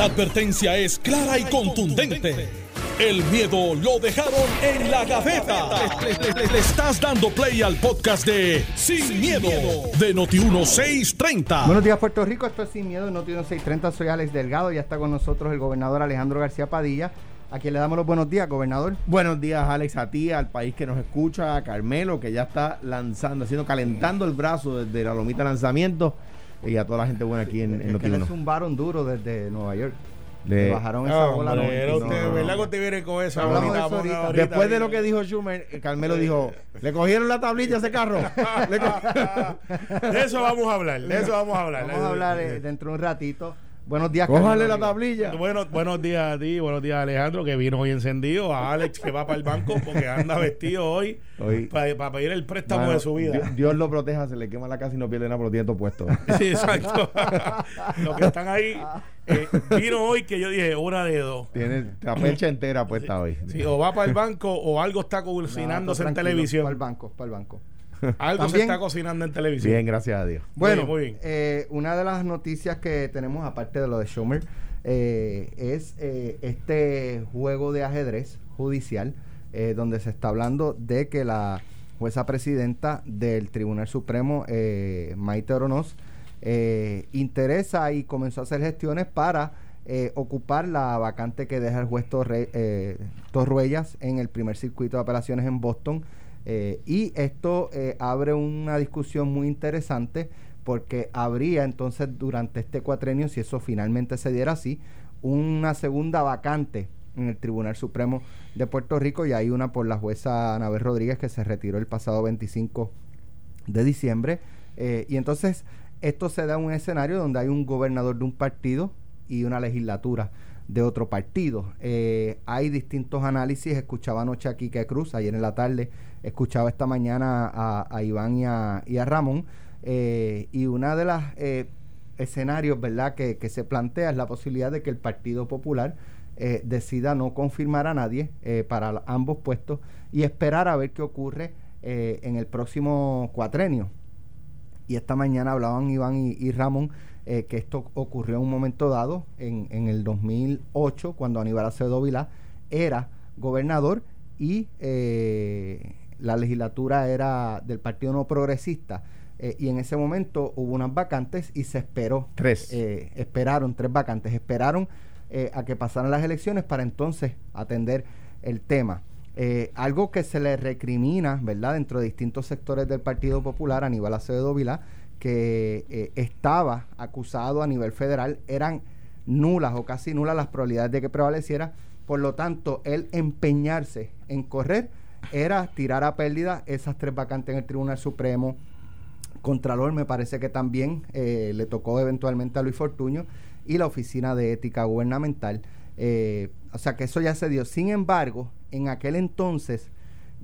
La advertencia es clara y contundente. El miedo lo dejaron en la gaveta. Le, le estás dando play al podcast de Sin, miedo, de Noti1630. Buenos días, Puerto Rico. Esto es Sin Miedo, Noti1630. Soy Alex Delgado. Ya está con nosotros el gobernador Alejandro García Padilla. A quien le damos los buenos días, gobernador. Buenos días, Alex, a ti, al país que nos escucha, a Carmelo, que ya está lanzando, haciendo, calentando el brazo desde la lomita de lanzamiento y a toda la gente buena aquí en, en Es que le Noti1. zumbaron duro desde Nueva York. Le- bajaron esa Ah, bola. hombre, no, usted, no, ¿verdad no. que usted viene con eso? Hablamos de Ahorita, eso ahorita, ahorita. ahorita, Después de lo que dijo Schumer, eh, Carmelo dijo, le cogieron la tablilla a ese carro. De eso vamos a hablar, de eso vamos a hablar. Vamos a hablar eh, dentro de un ratito. Buenos días, Cójale la tablilla. Bueno, buenos días a ti, buenos días a Alejandro, que vino hoy encendido, a Alex, que va para el banco porque anda vestido hoy Hoy- para, pedir el préstamo Mano, de su vida. Dios, Dios lo proteja, se le quema la casa y no pierde nada, pero tiene todo puesto. Sí, exacto. Los que están ahí, eh, vino hoy que yo dije, una de dos. Tiene la percha entera puesta hoy. Sí, o va para el banco o algo está No, cocinándose en tranquilo, televisión. Para el banco, para el banco. Algo se También- está cocinando en televisión. Bien, gracias a Dios. Bueno, Muy bien, muy bien. eh, una de las noticias que tenemos, aparte de lo de Schumer, eh, es eh, este juego de ajedrez judicial, eh, donde se está hablando de que la jueza presidenta del Tribunal Supremo, eh, Maite Oronoz, eh, interesa y comenzó a hacer gestiones para eh, ocupar la vacante que deja el juez Torre, eh, Torruellas en el primer circuito de apelaciones en Boston. Eh, y esto eh, abre una discusión muy interesante porque habría entonces durante este cuatrenio, si eso finalmente se diera así, una segunda vacante en el Tribunal Supremo de Puerto Rico y hay una por la jueza Anabel Rodríguez que se retiró el pasado 25 de diciembre. Eh, y entonces esto se da en un escenario donde hay un gobernador de un partido y una legislatura de otro partido. Eh, hay distintos análisis. Escuchaba anoche a Quique Cruz, ayer en la tarde, escuchaba esta mañana a, Iván y a, Ramón. eh, y una de las eh, escenarios ¿verdad? Que, se plantea es la posibilidad de que el Partido Popular eh, decida no confirmar a nadie para ambos puestos y esperar a ver qué ocurre en el próximo cuatrenio. Y esta mañana hablaban Iván y, Ramón que esto ocurrió en un momento dado, en, en el 2008, cuando Aníbal Acevedo Vilá era gobernador y eh, la legislatura era del Partido No Progresista. Eh, y en ese momento hubo unas vacantes y se esperó. Tres. eh, esperaron tres vacantes. Esperaron eh, a que pasaran las elecciones para entonces atender el tema. Algo que se le recrimina, ¿verdad?, dentro de distintos sectores del Partido Popular, Aníbal Acevedo Vilá, que estaba acusado a nivel federal, eran nulas o casi nulas las probabilidades de que prevaleciera. Por lo tanto, él empeñarse en correr era tirar a pérdida esas tres vacantes en el Tribunal Supremo. Contralor me parece que también eh, le tocó eventualmente a Luis Fortuño y la Oficina de Ética Gubernamental. Eh, o sea que eso ya se dio. Sin embargo, en aquel entonces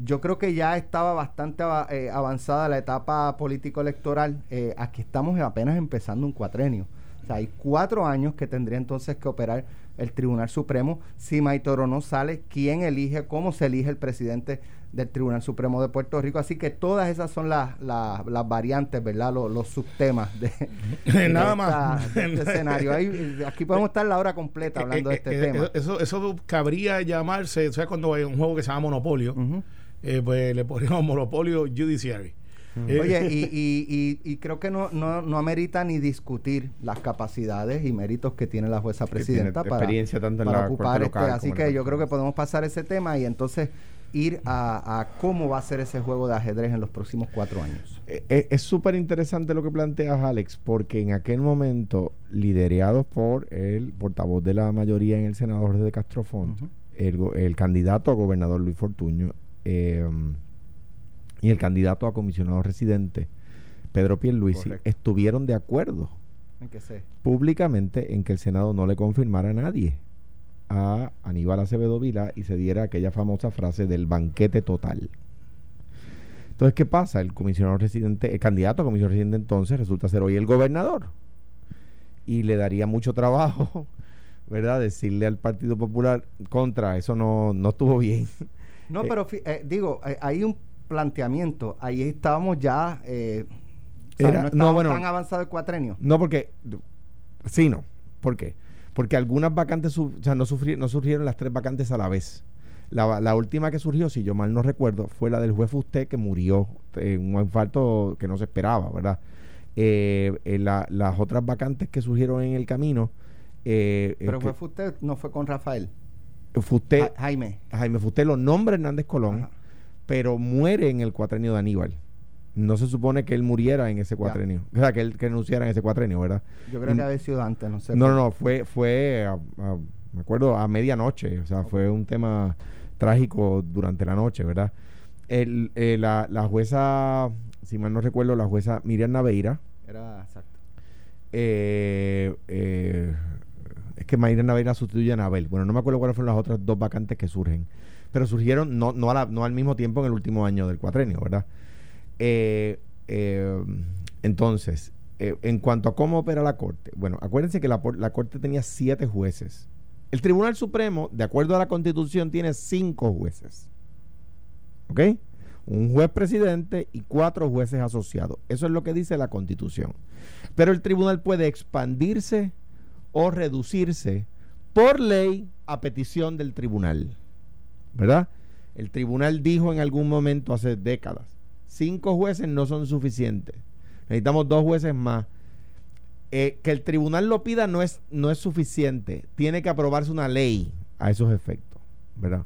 yo creo que ya estaba bastante eh, avanzada la etapa político-electoral. Eh, aquí estamos apenas empezando un cuatrenio. O sea, hay cuatro años que tendría entonces que operar el Tribunal Supremo. Si Maitoro no sale, ¿quién elige, cómo se elige el presidente del Tribunal Supremo de Puerto Rico? Así que todas esas son las, las, las variantes, ¿verdad? Los, los subtemas de, de Nada esta- más. de este escenario. Ahí, aquí podemos estar la hora completa hablando de Eh, este eh, tema. eh, Eso, eso cabría llamarse, ¿sabes cuando hay un juego que se llama Monopolio? Eh, pues le ponemos Monopolio Judiciary. Oye, y, y, y, y creo que no, no, no amerita ni discutir las capacidades y méritos que tiene la jueza presidenta para, experiencia tanto en para la ocupar este. local Así que yo creo que podemos pasar ese tema y entonces ir a, a cómo va a ser ese juego de ajedrez en los próximos cuatro años. Eh, eh, es súper interesante lo que planteas, Alex, porque en aquel momento, liderados por el portavoz de la mayoría en el Senado, Jorge de Castrofont, Ujú. el, el candidato a gobernador Luis Fortuño eh, y el candidato a comisionado residente, Pedro Pierluisi, Correcto. estuvieron de acuerdo En que se- públicamente en que el Senado no le confirmara a nadie a Aníbal Acevedo Vila y se diera aquella famosa frase del banquete total. Entonces, ¿qué pasa? El comisionado residente, el candidato a comisionado residente entonces resulta ser hoy el gobernador. Y le daría mucho trabajo, ¿verdad? Decirle al Partido Popular contra, eso no, no estuvo bien. No, Eh, pero fi- eh, digo, eh, hay un planteamiento. Ahí estábamos ya. Eh, o sea, Era- no no, estábamos bueno. tan avanzado el cuatrenio. No porque, sí, no. ¿Por qué? porque algunas vacantes, o sea, no, no surgieron las tres vacantes a la vez. La, la, última que surgió, si yo mal no recuerdo, fue la del juez Fusté que murió en un infarto que no se esperaba, ¿verdad? Eh, eh, las otras vacantes que surgieron en el camino. Eh, Pero fue Fusté, no fue con Rafael. Fusté, Jaime. Jaime Fusté lo nombra Hernández Colón, pero muere en el cuatrenio de Aníbal. No se supone que él muriera en ese cuatrenio. O sea, que él que renunciara en ese cuatrenio, ¿verdad? Yo creo que había sido antes, no sé. No, no, no, fue, fue me acuerdo, a medianoche. O sea, fue un tema trágico durante la noche, ¿verdad? El, la, la jueza si mal no recuerdo, la jueza Miriam Naveira. Era exacto. Eh, eh, es que Miriam Naveira sustituye a Anabel. Bueno, no me acuerdo cuáles fueron las otras dos vacantes que surgen. Pero surgieron no, al mismo tiempo en el último año del cuatrenio, ¿verdad? Eh, entonces, en cuanto a cómo opera la Corte, bueno, acuérdense que la, la Corte tenía siete jueces. El Tribunal Supremo, de acuerdo a la Constitución, tiene cinco jueces. ¿Ok? un juez presidente y cuatro jueces asociados. Eso es lo que dice la constitución. Pero el tribunal puede expandirse o reducirse por ley a petición del tribunal. ¿Verdad? El tribunal dijo en algún momento hace décadas, cinco jueces no son suficientes. Necesitamos dos jueces más. Eh, que el tribunal lo pida no es, no es suficiente. Tiene que aprobarse una ley a esos efectos. ¿Verdad?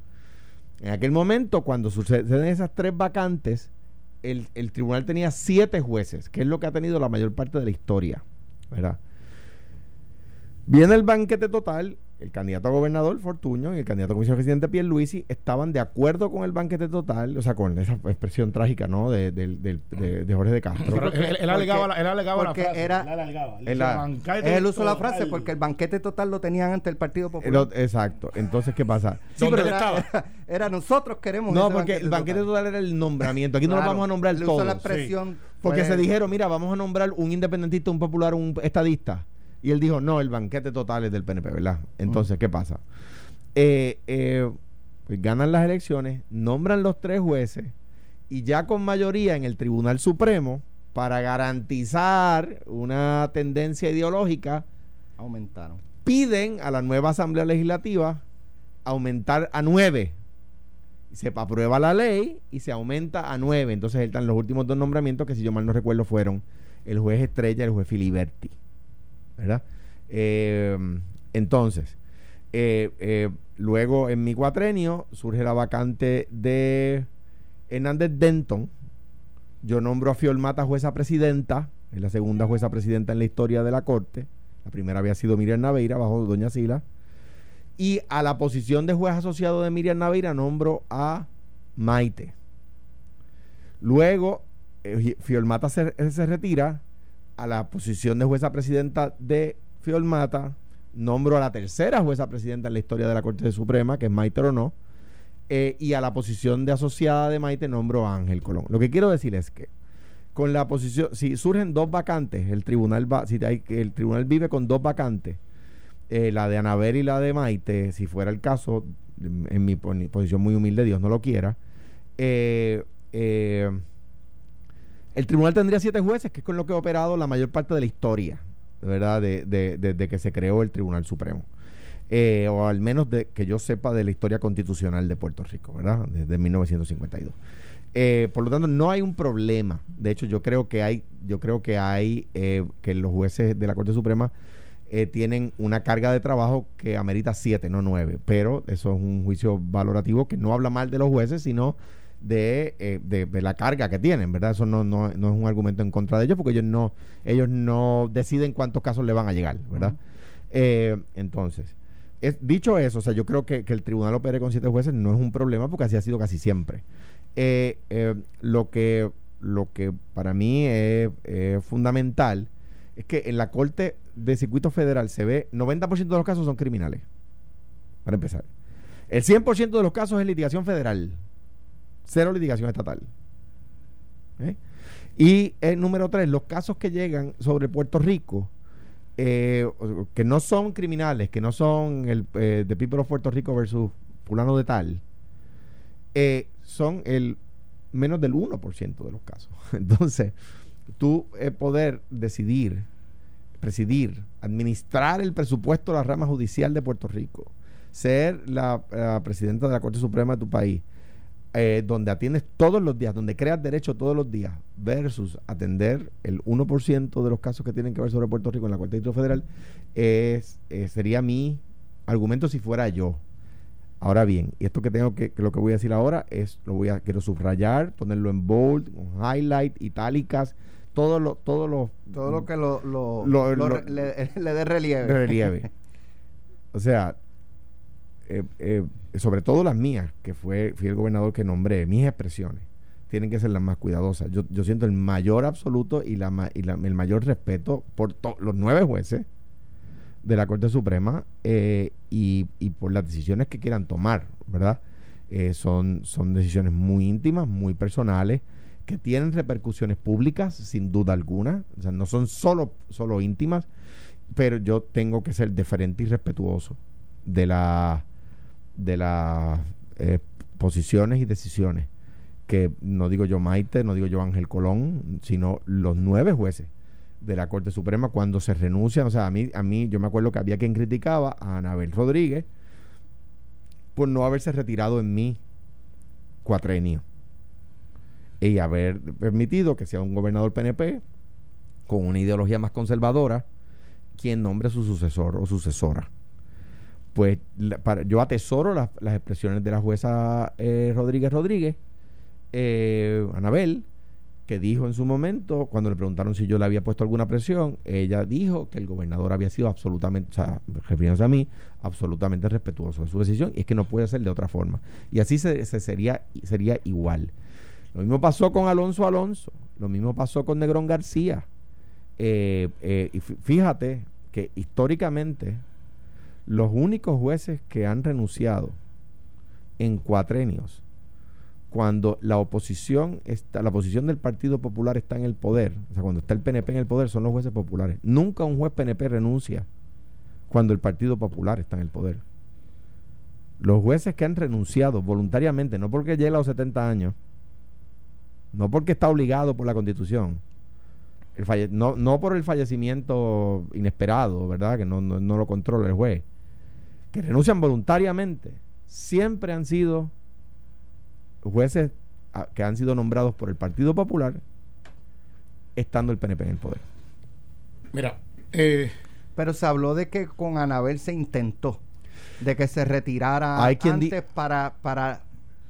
En aquel momento, cuando suceden esas tres vacantes, el, tribunal tenía siete jueces, que es lo que ha tenido la mayor parte de la historia. ¿verdad? Viene el banquete total el candidato a gobernador Fortuño y el candidato a comisión presidente Pierluisi estaban de acuerdo con el banquete total, o sea, con esa expresión trágica, ¿no? De, de, Jorge de Castro. él, alegaba, él alegaba la frase. Era, es el uso de la frase porque el banquete total lo tenían ante el Partido Popular. exacto. Entonces, ¿qué pasa? Sí, pero era, nosotros queremos No, porque el banquete total. era el nombramiento. Aquí no lo vamos a nombrar todos. la expresión. Porque se dijeron, mira, vamos a nombrar un independentista, un popular, un estadista y él dijo, no, el banquete total es del PNP, ¿verdad? Entonces, ¿qué pasa? Eh, eh, pues ganan las elecciones, nombran los tres jueces y ya con mayoría en el Tribunal Supremo, para garantizar una tendencia ideológica, aumentaron. Piden a la nueva Asamblea Legislativa aumentar a nueve. Se aprueba la ley y se aumenta a nueve. Entonces están los últimos dos nombramientos que si yo mal no recuerdo fueron el juez Estrella y el juez Filiberti. Eh, entonces, eh, eh, luego en mi cuatrenio surge la vacante de Hernández Denton. Yo nombro a Fiolmata jueza presidenta, es la segunda jueza presidenta en la historia de la Corte. La primera había sido Miriam Naveira bajo Doña Sila. Y a la posición de juez asociado de Miriam Naveira nombro a Maite. Luego, Fiolmata se, se retira a la posición de jueza presidenta de Fiolmata, nombro a la tercera jueza presidenta en la historia de la Corte Suprema, que es Maite Ronó, eh, y a la posición de asociada de Maite nombro a Ángel Colón. Lo que quiero decir es que con la posición, si surgen dos vacantes, el tribunal va, si hay, el tribunal vive con dos vacantes, eh, la de Anaver y la de Maite, si fuera el caso, en mi, posición muy humilde, Dios no lo quiera, eh, eh el tribunal tendría siete jueces, que es con lo que ha operado la mayor parte de la historia, ¿verdad? Desde de, que se creó el Tribunal Supremo. Eh, o al menos de que yo sepa de la historia constitucional de Puerto Rico, ¿verdad? Desde 1952. Eh, por lo tanto, no hay un problema. De hecho, yo creo que hay, yo creo que hay eh, que los jueces de la Corte Suprema tienen una carga de trabajo que amerita siete, no nueve. Pero eso es un juicio valorativo que no habla mal de los jueces, sino eh, de, de, la carga que tienen, ¿verdad? Eso no, no, no, es un argumento en contra de ellos porque ellos no, ellos no deciden cuántos casos le van a llegar, ¿verdad? Eh, entonces, es, dicho eso, o sea, yo creo que, que, el tribunal opere con siete jueces no es un problema porque así ha sido casi siempre. Eh, lo, que, lo que para mí es fundamental es que en la Corte de Circuito Federal se ve 90% de los casos son criminales, para empezar. El 100% de los casos es litigación federal. Cero litigación estatal. ¿Eh? Y el número tres, los casos que llegan sobre Puerto Rico, eh, que no son criminales, que no son el eh, People of Puerto Rico versus fulano de tal, son el menos del 1% de los casos. Entonces, tú poder decidir presidir, administrar el presupuesto de la rama judicial de Puerto Rico, ser la presidenta de la Corte Suprema de tu país, eh, donde atiendes todos los días, donde creas derecho todos los días, versus atender el 1% de los casos que tienen que ver sobre Puerto Rico en la Corte Distrito Federal, es, eh, sería mi argumento si fuera yo. Ahora bien, y esto que tengo que, que lo que voy a decir ahora es, lo voy a, quiero subrayar, ponerlo en bold, con highlight, itálicas, todo lo, todo lo, Todo lo que lo, lo, Lo- lo lo- re- le, le dé relieve. relieve. o sea, eh, eh, sobre todo las mías, que fue, fui el gobernador que nombré, mis expresiones tienen que ser las más cuidadosas. Yo, yo siento el mayor absoluto y, la, y la- el mayor respeto por los nueve jueces de la Corte Suprema eh, y, y por las decisiones que quieran tomar, ¿verdad? Eh, son, son decisiones muy íntimas, muy personales, que tienen repercusiones públicas, sin duda alguna. O sea, no son solo, solo íntimas, pero yo tengo que ser deferente y respetuoso de la de las eh, posiciones y decisiones que no digo yo Maite, no digo yo Ángel Colón, sino los nueve jueces de la Corte Suprema cuando se renuncian, o sea, a mí, a mí yo me acuerdo que había quien criticaba a Anabel Rodríguez por no haberse retirado en mi cuatrenio y haber permitido que sea un gobernador PNP con una ideología más conservadora quien nombre a su sucesor o sucesora. Pues la- para, yo atesoro las, las expresiones de la jueza eh, Rodríguez Rodríguez, eh, Anabel, que dijo en su momento, cuando le preguntaron si yo le había puesto alguna presión, ella dijo que el gobernador había sido absolutamente, o sea, refiriéndose a mí, absolutamente respetuoso de su decisión, y es que no puede ser de otra forma. Y así se, se sería, sería igual. Lo mismo pasó con Alonso Alonso, lo mismo pasó con Negrón García. Eh, eh, y fí- fíjate que históricamente los únicos jueces que han renunciado en cuatrenios cuando la oposición está, la posición del Partido Popular está en el poder, o sea, cuando está el PNP en el poder, son los jueces populares. Nunca un juez PNP renuncia cuando el Partido Popular está en el poder. Los jueces que han renunciado voluntariamente, no porque llega a los 70 años, no porque está obligado por la Constitución, no, no por el fallecimiento inesperado, ¿verdad? Que no, no, no lo controla el juez, que renuncian voluntariamente, siempre han sido jueces ah, que han sido nombrados por el Partido Popular estando el PNP en el poder. Mira, eh, Pero se habló de que con Anabel se intentó de que se retirara Hay quien antes para para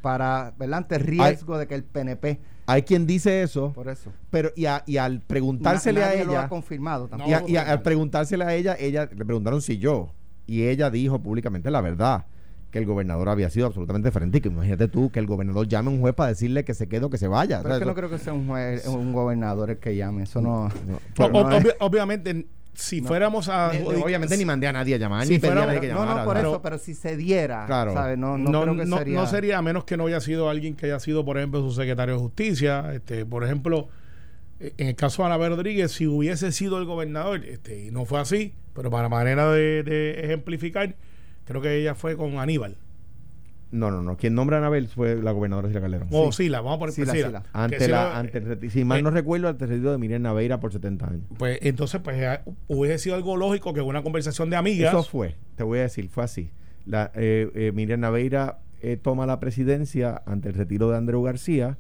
para ¿verdad? ante riesgo de que el PNP Hay quien dice eso, por eso pero y, a- y al preguntársele Na- a lo ella, ha confirmado y, tampoco. a- y a- al preguntársele a ella, ella le preguntaron si yo, y ella dijo públicamente la verdad, que el gobernador había sido absolutamente diferente. Y que imagínate tú que el gobernador llame a un juez para decirle que se quede o que se vaya. Pero O es que no creo que sea un, juez- un gobernador el que llame eso no, no, no obvi- obviamente, si fuéramos a. Ni- obviamente ni mandé a nadie a llamar, Si ni pedí a nadie que no, llamara. no, por ¿sabes? eso, pero si se diera, Claro. ¿sabes? No, no, no, creo que no- sería. no sería a menos que no haya sido alguien que haya sido, por ejemplo, su secretario de justicia. Este, por ejemplo, eh, en el caso de Ana Rodríguez, si hubiese sido el gobernador, este, y no fue así, pero para manera de, de ejemplificar, creo que ella fue con Aníbal. No, no, no. Quien nombra a Anabel fue la gobernadora Sila Calderón. O Sila, vamos a poner Sila, Sila. La, ante el reti- si mal eh, no recuerdo, ante el retiro de Miriam Naveira por 70 años. Pues entonces, pues eh, hubiese sido algo lógico que una conversación de amigas. Eso fue, te voy a decir, fue así. La, eh, eh, Miriam Naveira eh, toma la presidencia ante el retiro de Andreu García.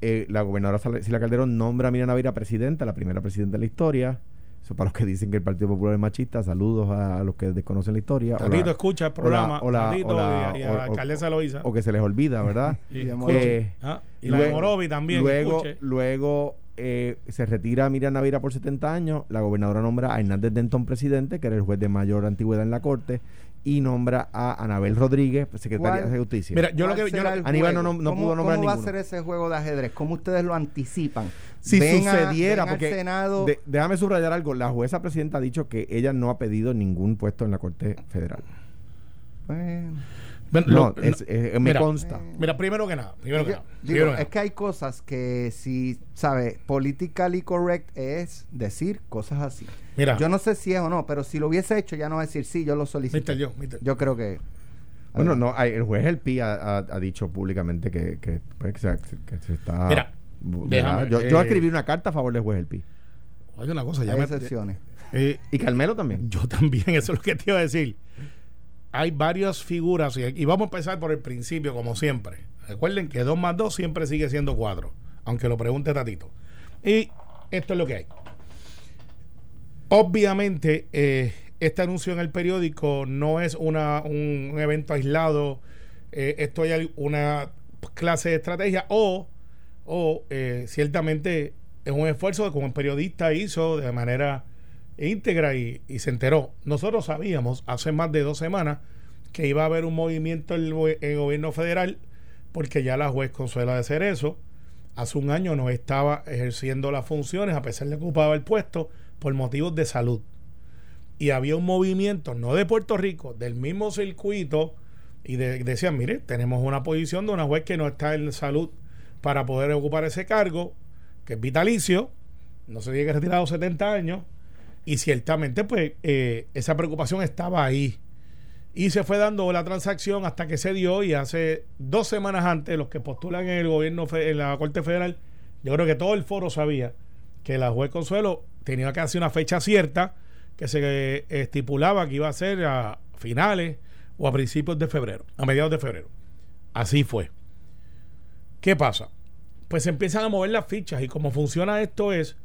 Eh, la gobernadora Sila Calderón nombra a Miriam Naveira presidenta, la primera presidenta de la historia. Eso para los que dicen que el Partido Popular es machista, saludos a, los que desconocen la historia. o Tatito la- escucha el programa. o la- Tatito o la- y a, y a o- la alcaldesa Loíza. o que se les olvida, ¿verdad? Y. Eh, Ah, y la de luego- Morovi también. Luego, escuche. luego eh, se retira Miriam Naveira por 70 años. La gobernadora nombra a Hernández Denton presidente, que era el juez de mayor antigüedad en la corte, y nombra a Anabel Rodríguez, secretaria ¿Cuál? de Justicia. Mira, yo lo ¿Cuál que. yo Aníbal no no ¿Cómo- pudo nombrar ¿Cómo va a ser ese juego de ajedrez? ¿Cómo ustedes lo anticipan? Si Ven a- sucediera, al porque Senado, de- déjame subrayar algo, la jueza presidenta ha dicho que ella no ha pedido ningún puesto en la Corte Federal. bueno, No, lo- es- eh, me mira, consta. Mira, primero que nada. Primero que yo- nada. digo, primero que es nada. que hay cosas que si, ¿sabe? Politically correct es decir cosas así. Mira, Yo no sé si es o no, pero si lo hubiese hecho ya no va a decir sí, yo lo solicito. Mr. Joe, Mr. Yo creo que... Bueno, no, hay- el juez El Pi ha, ha- ha dicho públicamente que, que, pues, que se, que se está... Mira. Déjame, yo, yo eh, escribí una carta a favor del juez El Pi. Oye, una cosa, ya Hay me, excepciones. Eh, y Carmelo también. Yo también, eso es lo que te iba a decir. Hay varias figuras y, vamos a empezar por el principio, como siempre. Recuerden que 2 más 2 siempre sigue siendo 4, aunque lo pregunte Tatito. Y esto es lo que hay. Obviamente, eh, este anuncio en el periódico no es una, un, evento aislado. Eh, esto hay una clase de estrategia o, o eh, ciertamente es un esfuerzo que como periodista hizo de manera íntegra y, se enteró. Nosotros sabíamos hace más de dos semanas que iba a haber un movimiento en el, gobierno federal porque ya la juez Consuela de Cerezo hace un año no estaba ejerciendo las funciones a pesar de que ocupaba el puesto por motivos de salud. Y había un movimiento, no de Puerto Rico, del mismo circuito, y decían, mire, tenemos una posición de una juez que no está en salud para poder ocupar ese cargo, que es vitalicio, no se tiene que retirar a los 70 años, y ciertamente pues eh, esa preocupación estaba ahí. Y se fue dando la transacción hasta que se dio y hace dos semanas antes los que postulan en el gobierno, en la Corte Federal, yo creo que todo el foro sabía que la juez Consuelo tenía que hacer una fecha cierta que se estipulaba que iba a ser a finales o a principios de febrero, a mediados de febrero. Así fue. ¿Qué pasa? Pues se empiezan a mover las fichas y como funciona esto es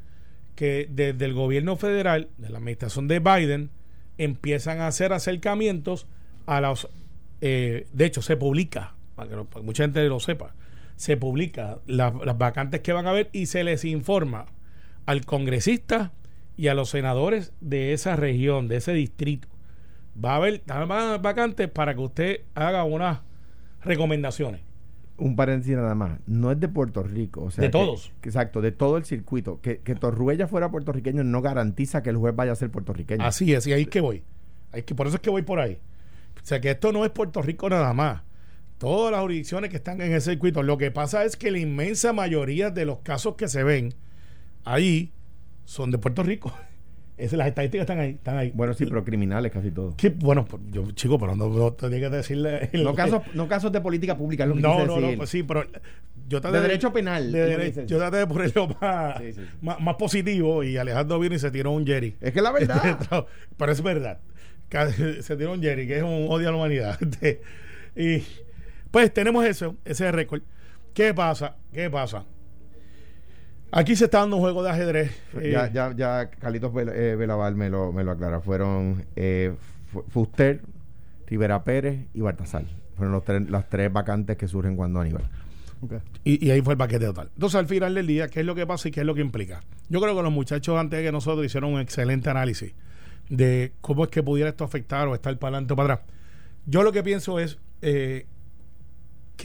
que desde el gobierno federal, de la administración de Biden, empiezan a hacer acercamientos a los... Eh, de hecho, se publica, para que, mucha gente lo sepa, se publica las vacantes que van a haber y se les informa al congresista y a los senadores de esa región, de ese distrito. Va a haber vacantes para que usted haga unas recomendaciones. Un paréntesis nada más. No es de Puerto Rico. O sea, de todos. exacto, de todo el circuito. Que, que Torruella fuera puertorriqueño no garantiza que el juez vaya a ser puertorriqueño. Así es, y ahí es que voy. Ahí que, por eso es que voy por ahí. O sea, que esto no es Puerto Rico nada más. Todas las jurisdicciones que están en ese circuito. Lo que pasa es que la inmensa mayoría de los casos que se ven ahí son de Puerto Rico. Es, las estadísticas están ahí, están ahí. Bueno, sí, pero criminales casi todos. Bueno, yo, chico, pero no, no tenía que decirle. No casos, no casos de política pública, lo que No, no, no, pues sí, pero yo traté de, derecho penal. yo traté de ponerlo más, más, positivo y Alejandro vino y se tiró un Jerry. Es que la verdad. pero es verdad. Se tiró un Jerry, que es un odio a la humanidad. y pues tenemos eso, ese récord. ¿Qué pasa? ¿Qué pasa? Aquí se está dando un juego de ajedrez. Ya, eh, ya, ya Carlitos eh, Velaval me lo, me lo aclara. Fueron eh, Fuster, Rivera Pérez y Baltasar. Fueron los tres, las tres vacantes que surgen cuando Aníbal. Y, ahí fue el paquete total. Entonces, al final del día, ¿qué es lo que pasa y qué es lo que implica? Yo creo que los muchachos antes de que nosotros hicieron un excelente análisis de cómo es que pudiera esto afectar o estar para adelante o para atrás. Yo lo que pienso es que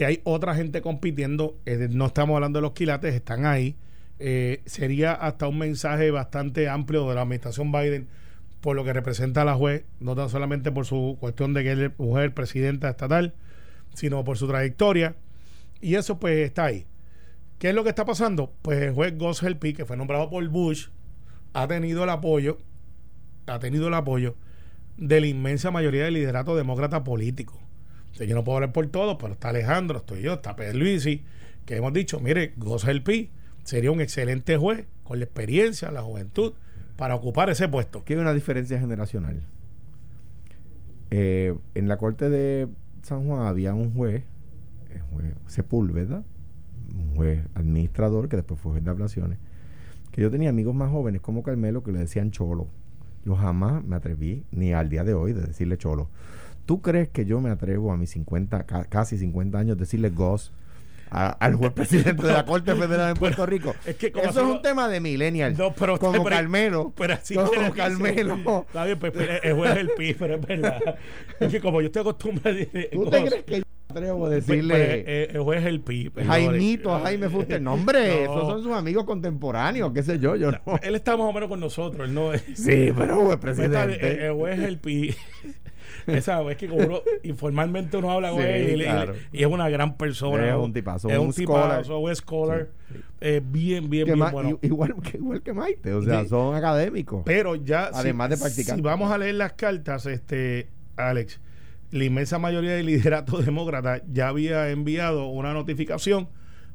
hay otra gente compitiendo. no estamos hablando de los quilates, están ahí eh, sería hasta un mensaje bastante amplio de la administración Biden por lo que representa a la juez, no tan solamente por su cuestión de que es mujer presidenta estatal, sino por su trayectoria. Y eso pues está ahí. ¿Qué es lo que está pasando? Pues el juez Gus Helpi, que fue nombrado por Bush, ha tenido el apoyo, ha tenido el apoyo de la inmensa mayoría del liderato demócrata político. yo no puedo hablar por todo, pero está Alejandro, estoy yo, está Pedro Luisi, que hemos dicho, mire, Gus Helpi sería un excelente juez con la experiencia, la juventud, para ocupar ese puesto. ¿Qué hay una diferencia generacional? Eh, en la corte de San Juan había un juez, el Sepúlveda, un juez administrador que después fue juez de ablaciones, que yo tenía amigos más jóvenes como Carmelo que le decían cholo. Yo jamás me atreví, ni al día de hoy, de decirle cholo. ¿Tú crees que yo me atrevo a mis 50, casi 50 años, decirle Goss? Al juez presidente de la Corte Federal de Puerto Rico. Es que Eso es un tema de millennials. No, pero como Carmelo. Pero así como Carmelo. Está bien, pues, el juez es el PIB, pero es verdad. es que como yo estoy acostumbrado ¿Tú te crees que yo atrevo a pues, decirle pues, eh, el juez es el PIB? Jaimito, Jaime Fuster. No, hombre, esos son sus amigos contemporáneos, qué sé yo, yo no. Él está más o menos con nosotros, él no es. Sí, pero juez presidente. El, juez es el PIB. Esa es que como informalmente uno habla con él y, es una gran persona. Es un tipazo. Es un, tipazo, un scholar. Eh, bien, bien, bien bueno. Igual, igual que Maite, o sea, son académicos. Pero ya. Además de practicar. Si vamos a leer las cartas, este, Alex, la inmensa mayoría del liderato demócrata ya había enviado una notificación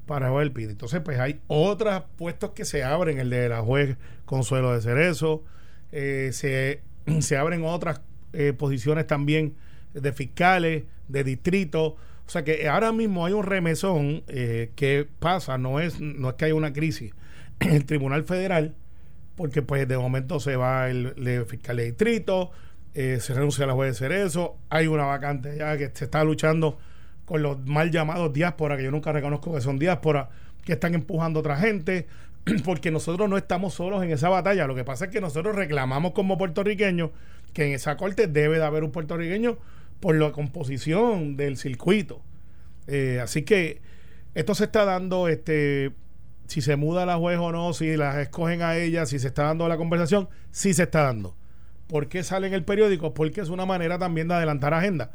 para el PID. Entonces, pues hay otros puestos que se abren, el de la juez Consuelo de Cerezo, eh, se, se abren otras eh, posiciones también de fiscales, de distritos. O sea que ahora mismo hay un remesón eh, que pasa, no es, no es que haya una crisis en el Tribunal Federal, porque pues de momento se va el, fiscal de distrito, eh, se renuncia a la juez de Cerezo, hay una vacante ya que se está luchando con los mal llamados diáspora, que yo nunca reconozco que son diáspora, que están empujando a otra gente, porque nosotros no estamos solos en esa batalla. Lo que pasa es que nosotros reclamamos como puertorriqueños que en esa corte debe de haber un puertorriqueño por la composición del circuito. Eh, así que esto se está dando, este, si se muda la juez o no, si las escogen a ella, si se está dando la conversación, sí se está dando. ¿Por qué sale en el periódico? Porque es una manera también de adelantar agenda.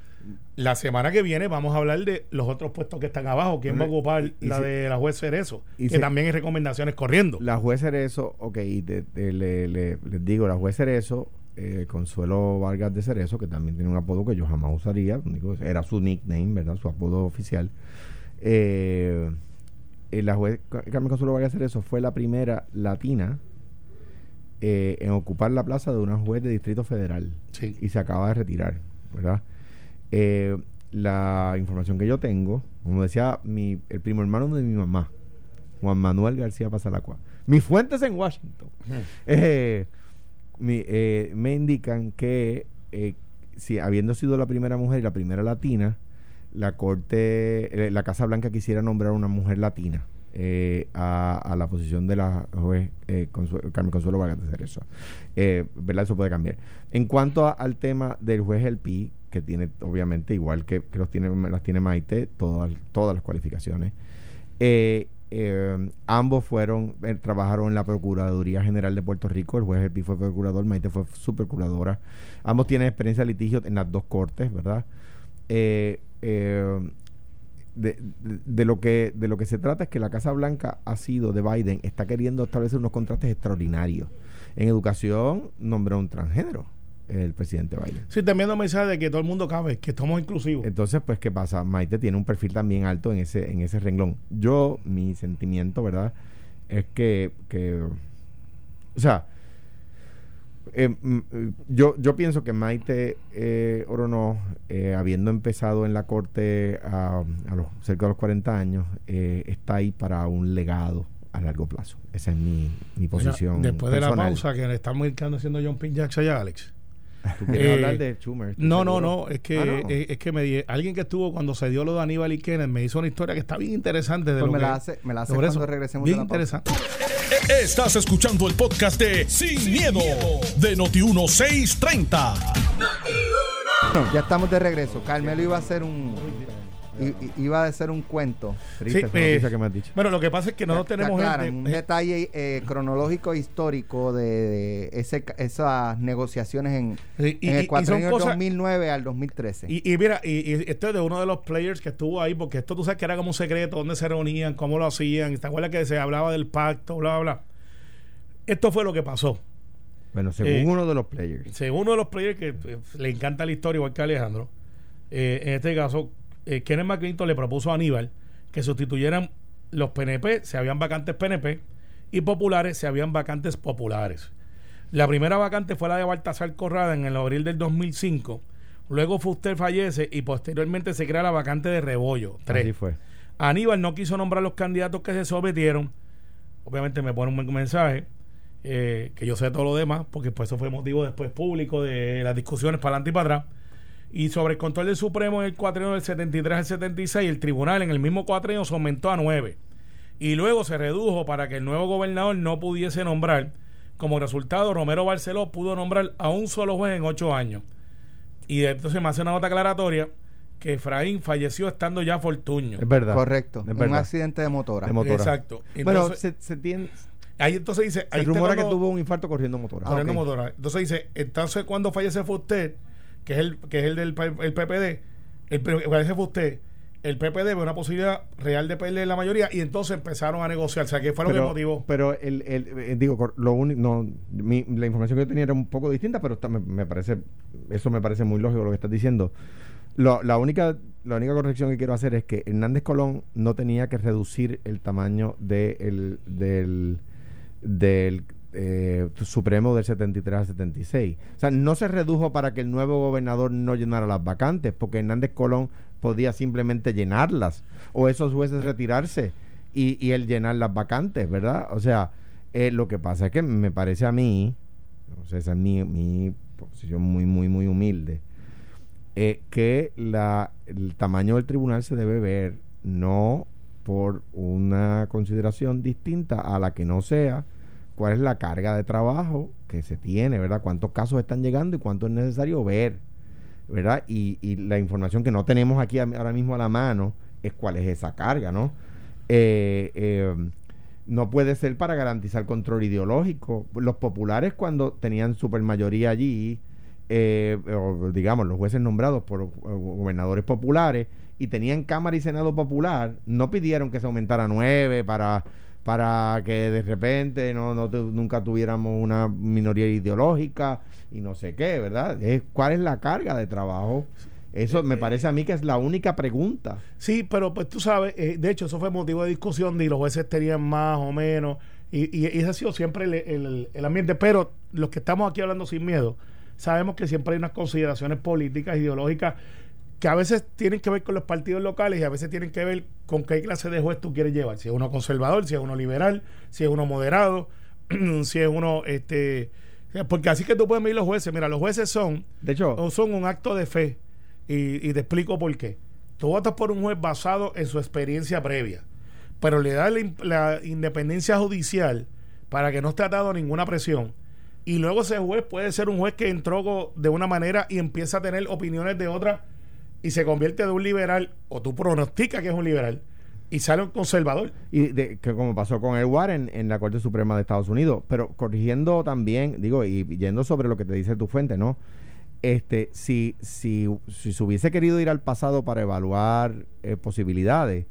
La semana que viene vamos a hablar de los otros puestos que están abajo. ¿Quién va a ocupar la si- de la juez Cerezo? y Que si- también hay recomendaciones corriendo. La juez Cerezo, ok, de- de- le- le- les digo, la juez Cerezo, eh, Consuelo Vargas de Cerezo, que también tiene un apodo que yo jamás usaría, digo, era su nickname, ¿verdad? Su apodo oficial. Eh, eh, la juez Ca- Carmen Consuelo Vargas de Cerezo fue la primera latina eh, en ocupar la plaza de una juez de Distrito Federal Sí. y se acaba de retirar, ¿verdad? La información que yo tengo, como decía mi, el primo hermano de mi mamá, Juan Manuel García Pasalacua, mis fuentes en Washington, eh, me indican que eh, si habiendo sido la primera mujer y la primera latina, la corte, eh, la Casa Blanca quisiera nombrar una mujer latina a, a la posición de la juez Consuelo- Carmen Consuelo Vargas de Cerezo. ¿Verdad? Eso puede cambiar. En cuanto al tema del juez El Pi, que tiene, obviamente, igual que, que los tiene, las tiene Maite, todas, todas las cualificaciones, eh, eh, ambos fueron, eh, trabajaron en la Procuraduría General de Puerto Rico. El juez El Pi fue procurador, Maite fue supercuradora. Ambos tienen experiencia de litigio en las dos cortes, ¿verdad? Eh, eh, de lo que de lo que se trata es que la Casa Blanca ha sido de Biden está queriendo establecer unos contrastes extraordinarios en educación nombró un transgénero el presidente Biden Sí, también no mensaje de que todo el mundo cabe, que estamos inclusivos. entonces pues qué pasa Maite tiene un perfil también alto en ese en ese renglón yo mi sentimiento verdad es que que o sea eh, eh, yo, yo pienso que Maite eh, Orono, eh, habiendo empezado en la corte a, a los, cerca de los 40 años, está ahí para un legado a largo plazo. Esa es mi, mi Mira, posición. después de la pausa que le están marcando haciendo John Pin Jackson allá, Alex. ¿Tú quieres Eh, hablar de Schumer? ¿Estoy No, no, seguro? no, es que, Ah, no. es, es que me di- alguien que estuvo cuando se dio lo de Aníbal y Kenneth me hizo una historia que está bien interesante de Pues lo me que- la hace, me la hace sobre cuando eso. regresemos Bien de la pausa. interesante. Estás escuchando el podcast de Sin, miedo, de Noti1630. Ya estamos de regreso. Carmelo iba a hacer un i- iba a hacer un cuento. Triste Sí, eh, que me has dicho. Bueno, lo que pasa es que Te tenemos aclaran, gente- un detalle eh, cronológico histórico de, de ese, ca- esas negociaciones en, Sí, y- en el y cuatrienio son cosas- 2009 al 2013. Y, y mira, y, esto es de uno de los players que estuvo ahí, porque esto tú sabes que era como un secreto, dónde se reunían, cómo lo hacían. ¿Te acuerdas que se hablaba del pacto, bla, bla, bla? Esto fue lo que pasó. Bueno, según eh, uno de los players. Según uno de los players que eh, le encanta la historia, igual que Alejandro, eh, en este caso, eh, Kenneth McClinton le propuso a Aníbal que sustituyeran los PNP, se habían vacantes PNP, y populares, se habían vacantes populares. La primera vacante fue la de Baltasar Corrada en el abril del 2005. Luego Fuster fallece y posteriormente se crea la vacante de Rebollo. Tres. Así fue. Aníbal no quiso nombrar los candidatos que se sometieron. Obviamente me pone un buen mensaje, eh, que yo sé todo lo demás, porque pues eso fue motivo después público de las discusiones para adelante y para atrás. Y sobre el control del Supremo en el cuatrienio del 73 al 76, el tribunal en el mismo cuatrienio se aumentó a nueve. Y luego se redujo para que el nuevo gobernador no pudiese nombrar. Como resultado, Romero Barceló pudo nombrar a un solo juez en ocho años. Y entonces me hace una nota aclaratoria que Efraín falleció estando ya Fortuño. Es verdad. Correcto. Es un accidente de motora. De motora. Exacto. bueno, Entonces, se, se tiene, ahí entonces dice, se rumora que tuvo un infarto corriendo motora. corriendo Ah, motora. Entonces dice, entonces cuando fallece fue usted, que es el que es el del el PPD, el fallece fue usted, el PPD ve una posibilidad real de perder la mayoría y entonces empezaron a negociar, o sea, que fue lo que pero, motivó. pero el, el- eh, digo, lo único, no, mi- la información que yo tenía era un poco distinta, pero está- me, me parece, eso me parece muy lógico lo que estás diciendo. Lo- la única, la única corrección que quiero hacer es que Hernández Colón no tenía que reducir el tamaño de el- del, del eh, Supremo del 73 al 76. O sea, no se redujo para que el nuevo gobernador no llenara las vacantes, porque Hernández Colón podía simplemente llenarlas, o esos jueces retirarse y, él llenar las vacantes, ¿verdad? O sea, eh, lo que pasa es que me parece a mí, o sea, esa es mi, mi posición muy, muy, muy humilde, eh, que la, el tamaño del tribunal se debe ver no por una consideración distinta a la que no sea cuál es la carga de trabajo que se tiene, ¿verdad? Cuántos casos están llegando y cuánto es necesario ver, ¿verdad? Y, y la información que no tenemos aquí ahora mismo a la mano es cuál es esa carga, ¿no? Eh, eh, no puede ser para garantizar control ideológico. Los populares cuando tenían supermayoría allí, eh, o digamos los jueces nombrados por gobernadores populares y tenían Cámara y Senado popular, no pidieron que se aumentara nueve para, para que de repente no, no nunca tuviéramos una minoría ideológica y no sé qué, ¿verdad? Es, ¿Cuál es la carga de trabajo? Eso me parece a mí que es la única pregunta. Sí, pero pues tú sabes, eh, de hecho eso fue motivo de discusión de los jueces tenían más o menos, y, y, ese ha sido siempre el, el, ambiente, pero los que estamos aquí hablando sin miedo, sabemos que siempre hay unas consideraciones políticas, ideológicas, que a veces tienen que ver con los partidos locales y a veces tienen que ver con qué clase de juez tú quieres llevar, si es uno conservador, si es uno liberal, si es uno moderado, si es uno, este, porque así que tú puedes medir los jueces, mira, los jueces son, de hecho, son un acto de fe y, te explico por qué. Tú votas por un juez basado en su experiencia previa, pero le da la, independencia judicial para que no esté atado a ninguna presión. Y luego ese juez puede ser un juez que entró de una manera y empieza a tener opiniones de otra y se convierte de un liberal, o tú pronosticas que es un liberal, y sale un conservador. Y de, que como pasó con el Warren en la Corte Suprema de Estados Unidos, pero corrigiendo también, digo, y yendo sobre lo que te dice tu fuente, ¿no? este, si, si, si se hubiese querido ir al pasado para evaluar eh, posibilidades,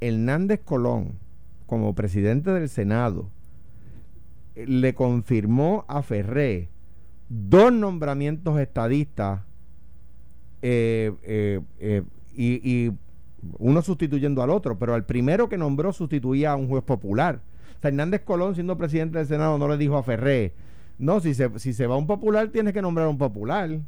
Hernández Colón, como presidente del Senado, le confirmó a Ferré dos nombramientos estadistas eh, eh, y, y, uno sustituyendo al otro, pero al primero que nombró sustituía a un juez popular. O sea, Hernández Colón, siendo presidente del Senado, no le dijo a Ferré, no, si se, si se va un popular, tienes que nombrar un popular.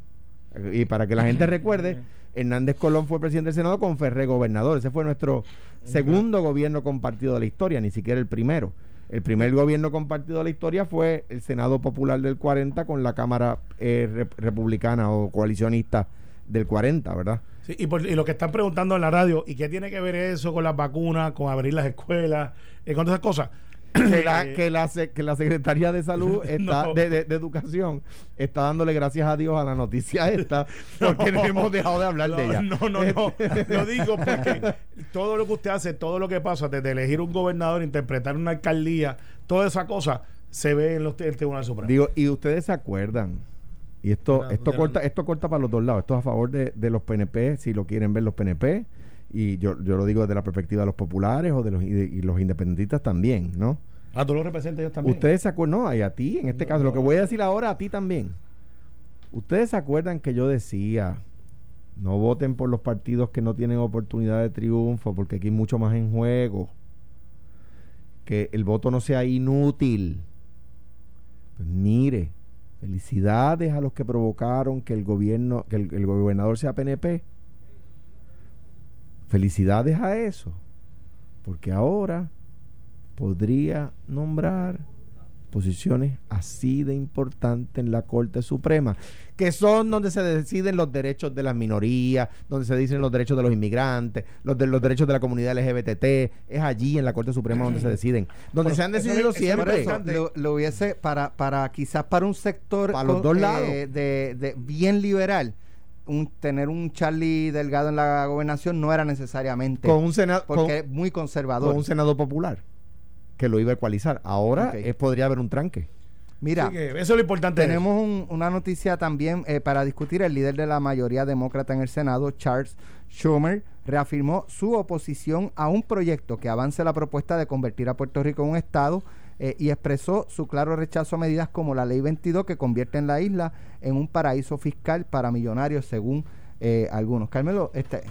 Y para que la gente recuerde, Hernández Colón fue presidente del Senado con Ferré gobernador. Ese fue nuestro segundo gobierno compartido de la historia, ni siquiera el primero. El primer gobierno compartido de la historia fue el Senado Popular del 40 con la Cámara eh, Republicana o coalicionista del 40, ¿verdad? Sí, y, por, y, lo que están preguntando en la radio, ¿y qué tiene que ver eso con las vacunas, con abrir las escuelas, y con todas esas cosas? que, la, que, la, que la Secretaría de Salud está de, de, educación está dándole gracias a Dios a la noticia esta porque no, hemos dejado de hablar de ella. No, no, no. lo digo porque todo lo que usted hace, todo lo que pasa, desde elegir un gobernador, interpretar una alcaldía, toda esa cosa se ve en los el Tribunal Supremo. Digo, y ustedes se acuerdan y esto esto corta esto corta para los dos lados. Esto es a favor de, de los PNP, si lo quieren ver los PNP y yo, yo lo digo desde la perspectiva de los populares o de los, y, los independentistas también, ¿no? Ah, tú lo representas ellos también. Ustedes se acuerdan, no, y a ti en este caso, lo que voy a decir ahora a ti también. Ustedes se acuerdan que yo decía, no voten por los partidos que no tienen oportunidad de triunfo, porque aquí hay mucho más en juego. Que el voto no sea inútil. Pues mire, felicidades a los que provocaron que el gobierno, que el gobernador sea PNP Felicidades a eso, porque ahora podría nombrar posiciones así de importantes en la Corte Suprema, que son donde se deciden los derechos de las minorías, donde se dicen los derechos de los inmigrantes, los de los derechos de la comunidad LGBT, es allí en la Corte Suprema donde se deciden, donde se han decidido siempre. lo, hubiese para para quizás para un sector a los dos lados. Eh, de, de bien liberal un, tener un Charlie Delgado en la gobernación no era necesariamente con un senado porque es muy conservador con un senado popular que lo iba a ecualizar ahora es, podría haber un tranque Mira, eso es lo importante. Tenemos una noticia también eh, para discutir. El líder de la mayoría demócrata en el Senado, Charles Schumer, reafirmó su oposición a un proyecto que avance la propuesta de convertir a Puerto Rico en un Estado eh, y expresó su claro rechazo a medidas como la Ley 22 que convierte en la isla en un paraíso fiscal para millonarios según eh, algunos. Carmelo, este...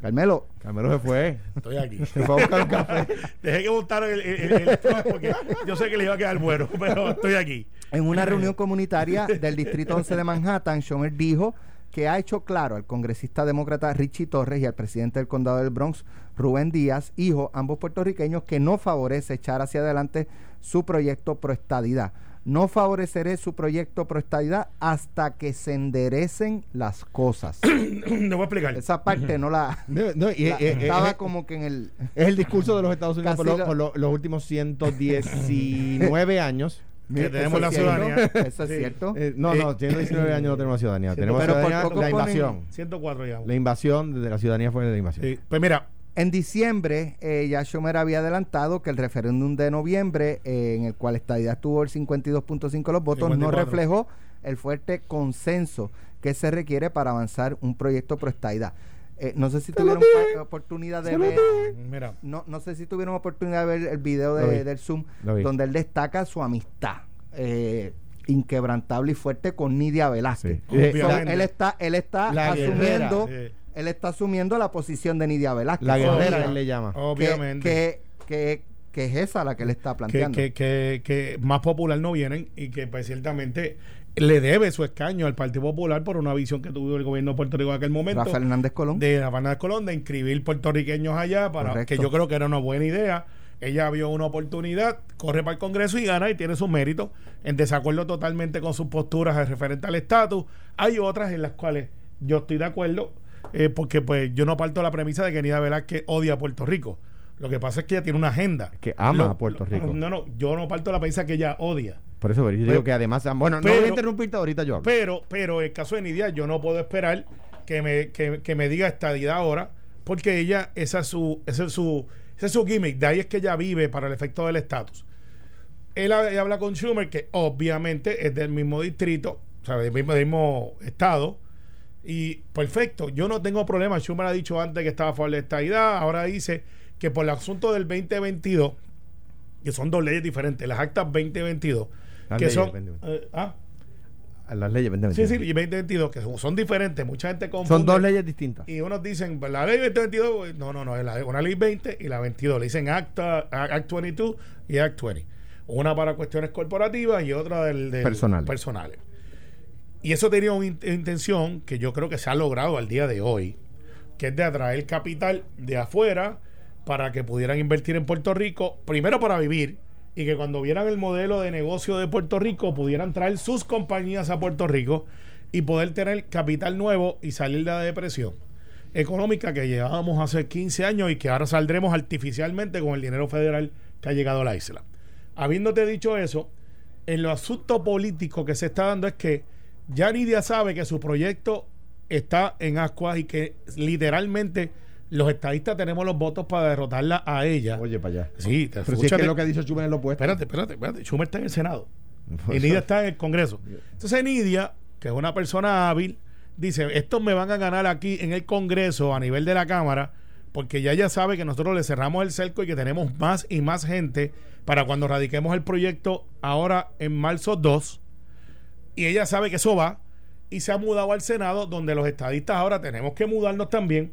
Carmelo. Carmelo se fue. Estoy aquí. Se fue a buscar un café. Dejé que montaran el, el, el- porque yo sé que le iba a quedar bueno, pero estoy aquí. En una reunión comunitaria del Distrito 11 de Manhattan, Schumer dijo que ha hecho claro al congresista demócrata Richie Torres y al presidente del condado del Bronx, Rubén Díaz, hijo, ambos puertorriqueños, que no favorece echar hacia adelante su proyecto proestadidad. No favoreceré su proyecto proestadidad hasta que se enderecen las cosas. Le voy a explicar. Esa parte no la... No, no, y, la- eh, eh, estaba eh, como que en el... es el discurso de los Estados Unidos por, Casi lo- lo- por lo- los últimos 119 años. Que tenemos la cierto, ciudadanía. Eso es Sí. cierto. Eh, no, Eh, no, 119 años no tenemos ciudadanía. Tenemos Pero por ciudadanía, poco la invasión. 104 ya. La invasión de la ciudadanía fue de la invasión. Sí. Pues mira, En diciembre, eh, ya Schumer había adelantado que el referéndum de noviembre, eh, en el cual estadidad tuvo el 52.5 de los votos, no 54. reflejó el fuerte consenso que se requiere para avanzar un proyecto pro estadidad. Eh, no sé si tuvieron oportunidad de ver, mira. no, no sé si tuvieron oportunidad de ver el video de, del Zoom, donde él destaca su amistad eh, inquebrantable y fuerte con Nidia Velázquez. Sí. Eh, So, Obviamente. él está, él está La asumiendo, guerrera, él está asumiendo la posición de Nidia Velázquez. La guerrera, él le llama. que, Obviamente. que, que, que es esa la que le está que, planteando. que, que, que más popular no vienen y que pues, ciertamente le debe su escaño al Partido Popular por una visión que tuvo el gobierno de Puerto Rico en aquel momento Rafael Hernández Colón. de Rafael Hernández Colón de inscribir puertorriqueños allá para Correcto. que yo creo que era una buena idea ella vio una oportunidad corre para el Congreso y gana y tiene sus méritos en desacuerdo totalmente con sus posturas referente al estatus hay otras en las cuales yo estoy de acuerdo eh, porque pues yo no parto la premisa de que Nida Velázquez odia a Puerto Rico lo que pasa es que ella tiene una agenda Que ama Lo- a Puerto lo- Rico. no no yo no parto la premisa que ella odia Por eso pero yo Pero- digo que además, bueno, no voy a interrumpirte ahorita yo. hablo. pero, pero el caso de Nidia, yo no puedo esperar que me, que, que me diga estadidad ahora, porque ella, esa es su, ese es su, ese es su gimmick, de ahí es que ella vive para el efecto del estatus. Él ha- habla con Schumer, que obviamente es del mismo distrito, o sea, del mismo, del mismo estado, y perfecto, yo no tengo problema. Schumer ha dicho antes que estaba a favor de estadidad, ahora dice que por el asunto del 2022, que son dos leyes diferentes, las actas 2022, Las que leyes son... 2022. eh, ah, las leyes, vente, Sí, vente. sí, y 2022, que son, son diferentes. Mucha gente confunde. Son dos leyes distintas. Y unos dicen, pues, la ley 2022, no, no, no, es la- una ley 20 y la 22. Le dicen Acta, Act 22 y Act 20. Una para cuestiones corporativas y otra del, del- Personales. personales. Y eso tenía una in- intención que yo creo que se ha logrado al día de hoy, que es de atraer capital de afuera para que pudieran invertir en Puerto Rico, primero para vivir, y que cuando vieran el modelo de negocio de Puerto Rico pudieran traer sus compañías a Puerto Rico y poder tener capital nuevo y salir de la depresión económica que llevábamos hace 15 años y que ahora saldremos artificialmente con el dinero federal que ha llegado a la isla. Habiéndote dicho eso, en lo asunto político que se está dando es que ya Nidia sabe que su proyecto está en ascuas y que literalmente los estadistas tenemos los votos para derrotarla a ella. Oye, para allá. sí, te Pero si es que lo que ha dicho Schumer es lo opuesto. Espérate, espérate, espérate. Schumer está en el Senado. Por Y. Nidia está en el Congreso. Entonces Nidia, que es una persona hábil, dice, estos me van a ganar aquí en el Congreso a nivel de la Cámara, porque ya ella sabe que nosotros le cerramos el cerco y que tenemos más y más gente para cuando radiquemos el proyecto ahora en marzo 2. Y ella sabe que eso va y se ha mudado al Senado, donde los estadistas ahora tenemos que mudarnos también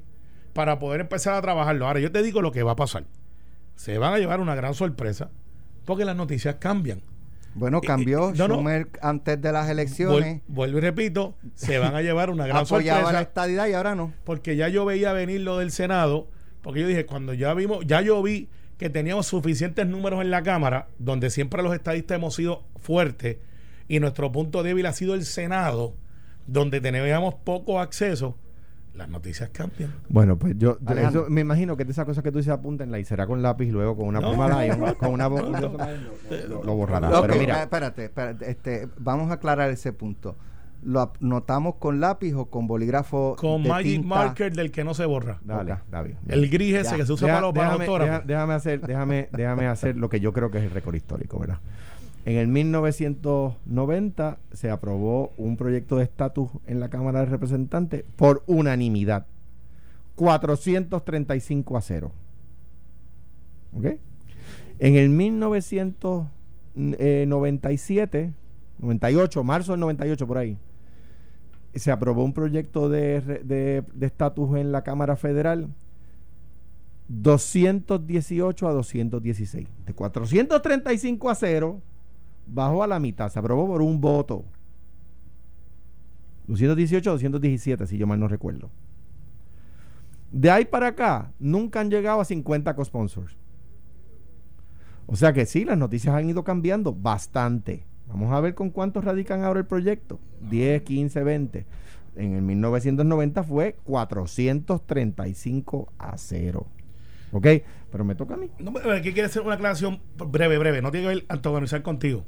para poder empezar a trabajarlo. Ahora, yo te digo lo que va a pasar. Se van a llevar una gran sorpresa porque las noticias cambian. Bueno, cambió Eh, no, no. Antes de las elecciones. Vuel- vuelvo y repito, se van a llevar una gran apoyaba la sorpresa estadidad y ahora no. porque ya yo veía venir lo del Senado, porque yo dije, cuando ya vimos, ya yo vi que teníamos suficientes números en la Cámara, donde siempre los estadistas hemos sido fuertes y nuestro punto débil ha sido el Senado, donde teníamos poco acceso, las noticias cambian. Bueno, pues yo, eso- me imagino que de esas cosas que tú dices apúntenla y será con lápiz luego con una No, pluma no, con una bo- no, no. lo, lo borrará. Pero eh, mira, espérate, espérate, este, vamos a aclarar ese punto. ¿Lo notamos con lápiz o con bolígrafo? Con de Magic tinta? Marker del que no se borra. dale. David. El gris ese Ya. que se usa Deja- para los para los déjame, déjame hacer, déjame, déjame hacer lo que yo creo que es el récord histórico, ¿verdad? En el 1990 se aprobó un proyecto de estatus en la Cámara de Representantes por unanimidad. 435 a 0. ¿Ok? En el 1997, 98, marzo del 98 por ahí, se aprobó un proyecto de estatus en la Cámara Federal 218 a 216. De 435 a 0, bajó a la mitad. Se aprobó por un voto. 218 a 217, si yo mal no recuerdo. De ahí para acá, nunca han llegado a 50 co-sponsors. O sea que sí, las noticias han ido cambiando bastante. Vamos a ver con cuántos radican ahora el proyecto. 10, 15, 20. En el 1990 fue 435 a 0. ¿Ok? Pero me toca a mí. No, aquí quiere hacer una aclaración breve, breve. No tiene que ver antagonizar contigo.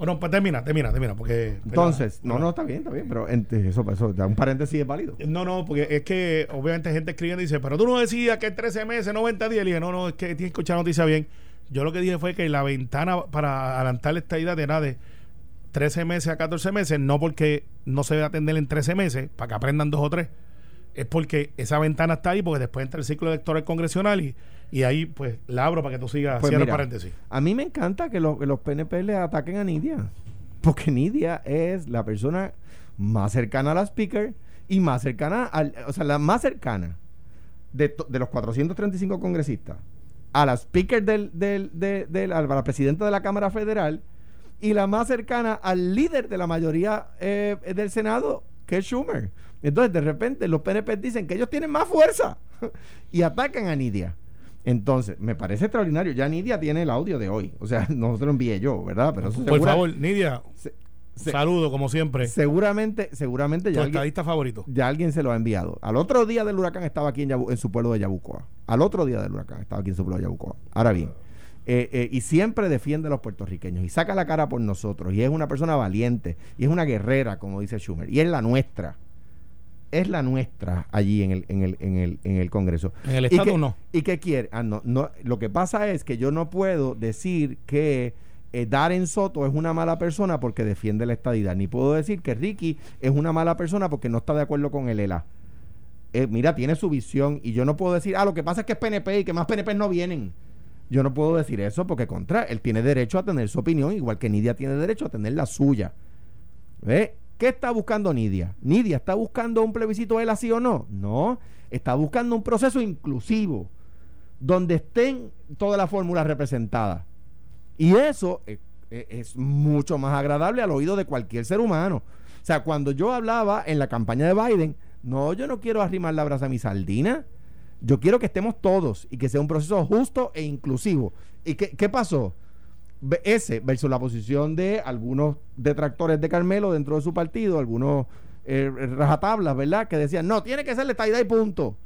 Bueno, pues termina, termina, termina, porque... Entonces, no, no, está bien, está bien, pero eso, eso, un paréntesis es válido. No, no, porque es que obviamente gente escribiendo dice, pero tú no decías que 13 meses, 90 días. Le dije, no, no, es que tienes que escuchar la noticia bien. Yo lo que dije fue que la ventana para adelantar esta idea era de 13 meses a 14 meses, no porque no se debe atender en 13 meses, para que aprendan dos o tres, es porque esa ventana está ahí, porque después entra el ciclo electoral congresional y, y ahí pues la abro para que tú sigas pues paréntesis. A mí me encanta que, los PNP le ataquen a Nidia, porque Nidia es la persona más cercana a la speaker y más cercana, al, o sea, la más cercana de, de los 435 congresistas a la speaker del, del, del, a la presidenta de la Cámara Federal y la más cercana al líder de la mayoría eh, del Senado, que es Schumer. Entonces, de repente, los PNP dicen que ellos tienen más fuerza y atacan a Nidia. Entonces, me parece extraordinario. Ya Nidia tiene el audio de hoy. O sea, no se lo envié yo, ¿verdad? Pero Por favor, Nidia. Saludo, como siempre. Seguramente, seguramente ya. alguien, favorito. Ya alguien se lo ha enviado. Al otro día del huracán estaba aquí en, en, su pueblo de Yabucoa. Al otro día del huracán estaba aquí en su pueblo de Yabucoa. Ahora bien, eh, eh, y siempre defiende a los puertorriqueños y saca la cara por nosotros. Y es una persona valiente y es una guerrera, como dice Schumer. Y es la nuestra es la nuestra allí en el, en el, en el, en el Congreso. En el Estado no. ¿Y qué quiere? Ah, no, no, lo que pasa es que yo no puedo decir que eh, Darren Soto es una mala persona porque defiende la estadidad. Ni puedo decir que Ricky es una mala persona porque no está de acuerdo con el ELA. Eh, mira, tiene su visión y yo no puedo decir, ah, lo que pasa es que es PNP y que más PNP no vienen. Yo no puedo decir eso porque contra, él tiene derecho a tener su opinión, igual que Nidia tiene derecho a tener la suya. ¿Ve? ¿Qué está buscando Nidia? ¿Nidia está buscando un plebiscito él así o no? No, está buscando un proceso inclusivo donde estén todas las fórmulas representadas. Y eso es, es, mucho más agradable al oído de cualquier ser humano. O sea, cuando yo hablaba en la campaña de Biden, no, yo no quiero arrimar la brasa a mi sardina. Yo quiero que estemos todos y que sea un proceso justo e inclusivo. ¿Y qué, qué pasó? Ese versus la posición de algunos detractores de Carmelo dentro de su partido, algunos eh, rajatablas, ¿verdad? Que decían, no, tiene que ser la y punto.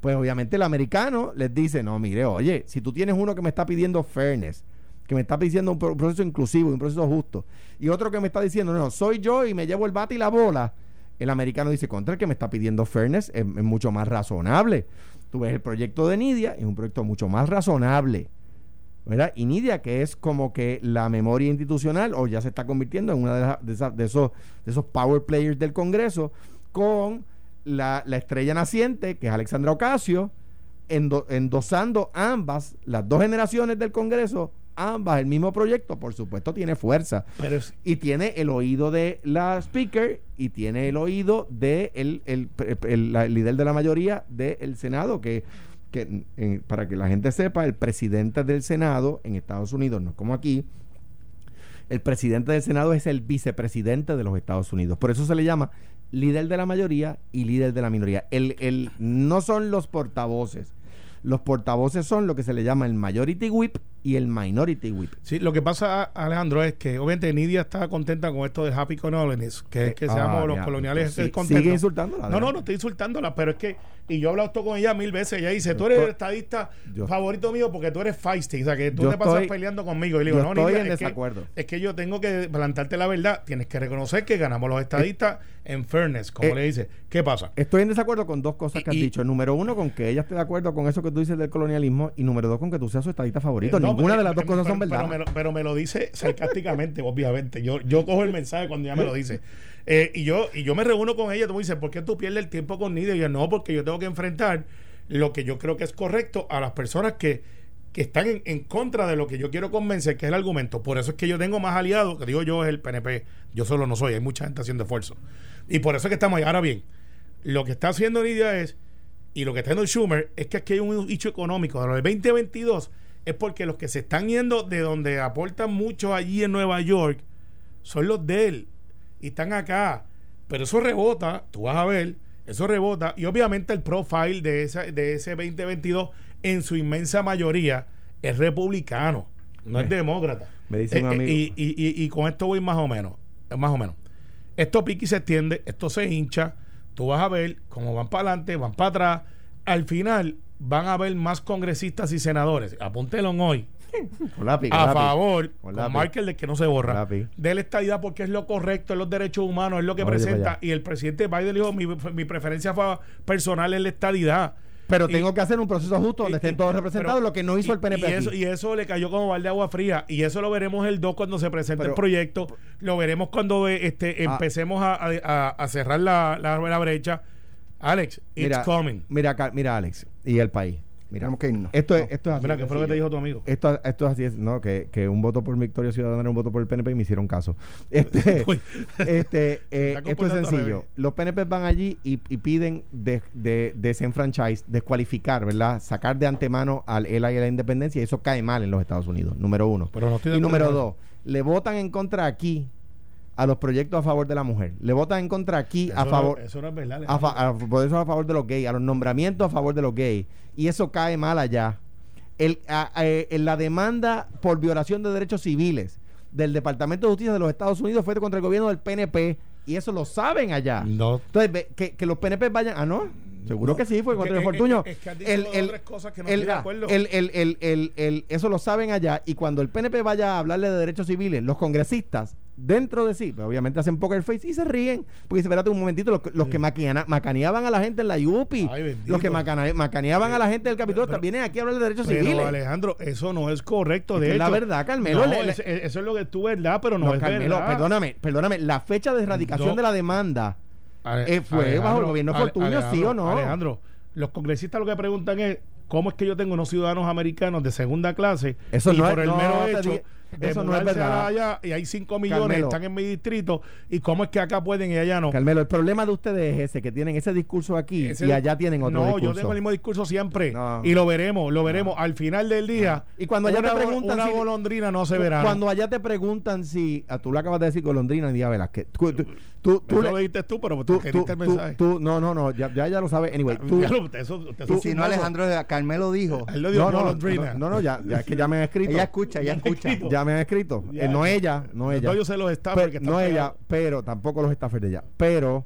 Pues obviamente el americano les dice, no, mire, oye, si tú tienes uno que me está pidiendo fairness, que me está pidiendo un, proceso inclusivo, un proceso justo, y otro que me está diciendo, no, soy yo y me llevo el bate y la bola, el americano dice, contra el que me está pidiendo fairness es, es mucho más razonable. Tú ves el proyecto de Nidia, es un proyecto mucho más razonable ¿verdad? Y Nidia, que es como que la memoria institucional, o ya se está convirtiendo en una de, de, esos, de esos power players del Congreso, con la, estrella naciente, que es Alexandra Ocasio, endosando ambas, las dos generaciones del Congreso, ambas el mismo proyecto, por supuesto tiene fuerza. y tiene el oído de la speaker y tiene el oído de el, el, líder de la mayoría del Senado, que para que la gente sepa, el presidente del Senado en Estados Unidos, no como aquí, el presidente del Senado es el vicepresidente de los Estados Unidos. Por eso se le llama líder de la mayoría y líder de la minoría. El, el, no son los portavoces. Los portavoces son lo que se le llama el majority whip y el Minority Whip. Sí, lo que pasa, Alejandro, es que obviamente Nidia está contenta con esto de Happy Colonies, que es que seamos ah, los coloniales sí, Sigue insultándola. No, no, no estoy insultándola, pero es que, y yo he hablado esto con ella mil veces, ella dice, tú eres el estadista favorito mío porque tú eres feisty, o sea, que tú te pasas peleando conmigo. Y le digo, no, estoy Nidia, en es desacuerdo. Que, es que yo tengo que plantarte la verdad, tienes que reconocer que ganamos los estadistas en fairness, como eh, le dice. ¿Qué pasa? Estoy en desacuerdo con dos cosas que has dicho. Número uno, con que ella esté de acuerdo con eso que tú dices del colonialismo, y número dos, con que tú seas su estadista favorito. Eh, Ninguna de las dos cosas son pero, me lo, dice sarcásticamente, obviamente. Yo, yo cojo el mensaje cuando ella me lo dice. Eh, y, yo, y yo me reúno con ella, tú me dices, ¿por qué tú pierdes el tiempo con Nidia? Y yo, no, porque yo tengo que enfrentar lo que yo creo que es correcto a las personas que que están en, en contra de lo que yo quiero convencer, que es el argumento. Por eso es que yo tengo más aliados, que digo yo es el PNP. Yo solo no soy, hay mucha gente haciendo esfuerzo. Y por eso es que estamos ahí. Ahora bien, lo que está haciendo Nidia es, y lo que está haciendo Schumer, es que aquí hay un hecho económico. De lo del 2022 es porque los que se están yendo de donde aportan mucho allí en Nueva York son los de él. Y están acá. Pero eso rebota, tú vas a ver, eso rebota. Y obviamente el profile de, esa, de ese 2022 en su inmensa mayoría es republicano, no es demócrata. me dice un Eh, eh, amigo- y, y- y- y con esto voy más o menos, más o menos. Esto y se extiende, esto se hincha, tú vas a ver cómo van para adelante, van para atrás. Al final van a haber más congresistas y senadores, apúntelo hoy, Con lápiz, con a lápiz. favor, Con marker de que no se borra, de la estadidad porque es lo correcto, es los derechos humanos, es lo que Oye, presenta. Y el presidente Biden dijo, mi, mi preferencia fue personal es la estadidad. Pero Y- tengo que hacer un proceso justo donde y- estén y- todos representados, pero- lo que no hizo y- el PNP Y eso, aquí. y eso le cayó como balde de agua fría. Y eso lo veremos el 2 cuando se presente Pero- el proyecto. Lo veremos cuando eh, este, Ah. empecemos a, a- a cerrar la, la, la brecha. Alex, it's mira, coming. Mira, mira, Alex, y el país. Mira, que irnos. esto es, esto es así. Mira, ¿qué fue lo que te dijo tu amigo? Esto, esto es así, es, no, que, que un voto por Victoria Ciudadana era un voto por el PNP y me hicieron caso. Este, Uy. este, eh, esto es sencillo. Los PNP van allí y, y piden de, de, desenfranchise, descualificar, ¿verdad? Sacar de antemano al ELA y a la independencia y eso cae mal en los Estados Unidos, número uno. Pero no estoy de y número dos, le votan en contra aquí a los proyectos a favor de la mujer. Le votan en contra aquí Eso a no- favor... eso no es verdad. a, fa- a- por eso a favor de los gays, a los nombramientos a favor de los gays. Y eso cae mal allá. El, a- a- eh, la demanda por violación de derechos civiles del Departamento de Justicia de los Estados Unidos fue contra el gobierno del PNP. Y eso lo saben allá. No. Entonces, ve- que, que los PNP vayan. Ah, no. Seguro No. que sí, fue contra el Fortuño. es- es que dicho El- el- cosas que no el- estoy de acuerdo. el- el- el- el- el- eso lo saben allá. Y cuando el PNP vaya a hablarle de derechos civiles, los congresistas, dentro de sí, pues, obviamente hacen poker face y se ríen. Porque dice, espérate un momentito, los, que- los que maquina- macaneaban a la gente en la UPI, Ay, bendito. los que macana- macaneaban a la gente del Capitolio, Pero- vienen aquí a hablar de derechos Pero civiles. Alejandro, eso no es correcto. Es De la verdad, Carmelo, No, le- le- es- es- eso es lo que tú verdad, pero no, No, es Carmelo, verdad. perdóname, perdóname. La fecha de erradicación No. de la demanda Ale- Eh, fue bajo el gobierno Fortuño, ¿sí o no? Alejandro, los congresistas lo que preguntan es cómo es que yo tengo unos ciudadanos americanos de segunda clase Eso y no por es- el mero hecho de eso no es verdad. allá y hay 5 millones Carmelo. están en mi distrito y cómo es que acá pueden y allá no. Carmelo, el problema de ustedes es ese, que tienen ese discurso aquí Ese- y allá tienen otro no, discurso. yo tengo el mismo discurso siempre No. y lo veremos, lo veremos al final del día. Y cuando allá una, te preguntan una si- golondrina no se verá. Cuando allá te preguntan si, ah, tú le acabas de decir golondrina Díaz Velázquez, tú, tú, tú, tú Eso le- lo dijiste tú, pero tú- tú, el mensaje. tú- no, no, no, ya, ya, ya lo sabes. Anyway, tú, Ya lo- eso- Y si no. Alejandro Carmelo dijo. Él lo dijo no, no, golondrina. no, no, no, ya, ya es que ya me han escrito. Ella escucha, ella escucha. escrito. Ya me han escrito. Ya, Eh, no ya. ella, no ella. yo sé los staff Pe- porque están no ella, pero tampoco los staffers de ella. Pero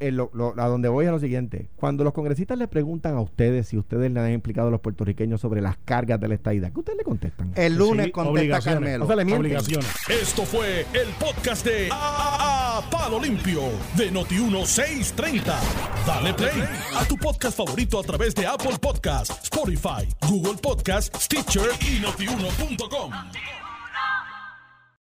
eh, lo- lo- a donde voy es lo siguiente. Cuando los congresistas le preguntan a ustedes si ustedes le han explicado a los puertorriqueños sobre las cargas de la estadidad, ¿qué ustedes le contestan? El lunes Sí, contesta. Carmelo. O sea, le mienten. Obligaciones. Esto fue el podcast de A, A- Palo Limpio de Noti1630. Dale play a tu podcast favorito a través de Apple Podcasts, Spotify, Google Podcasts, Stitcher y notiuno.com.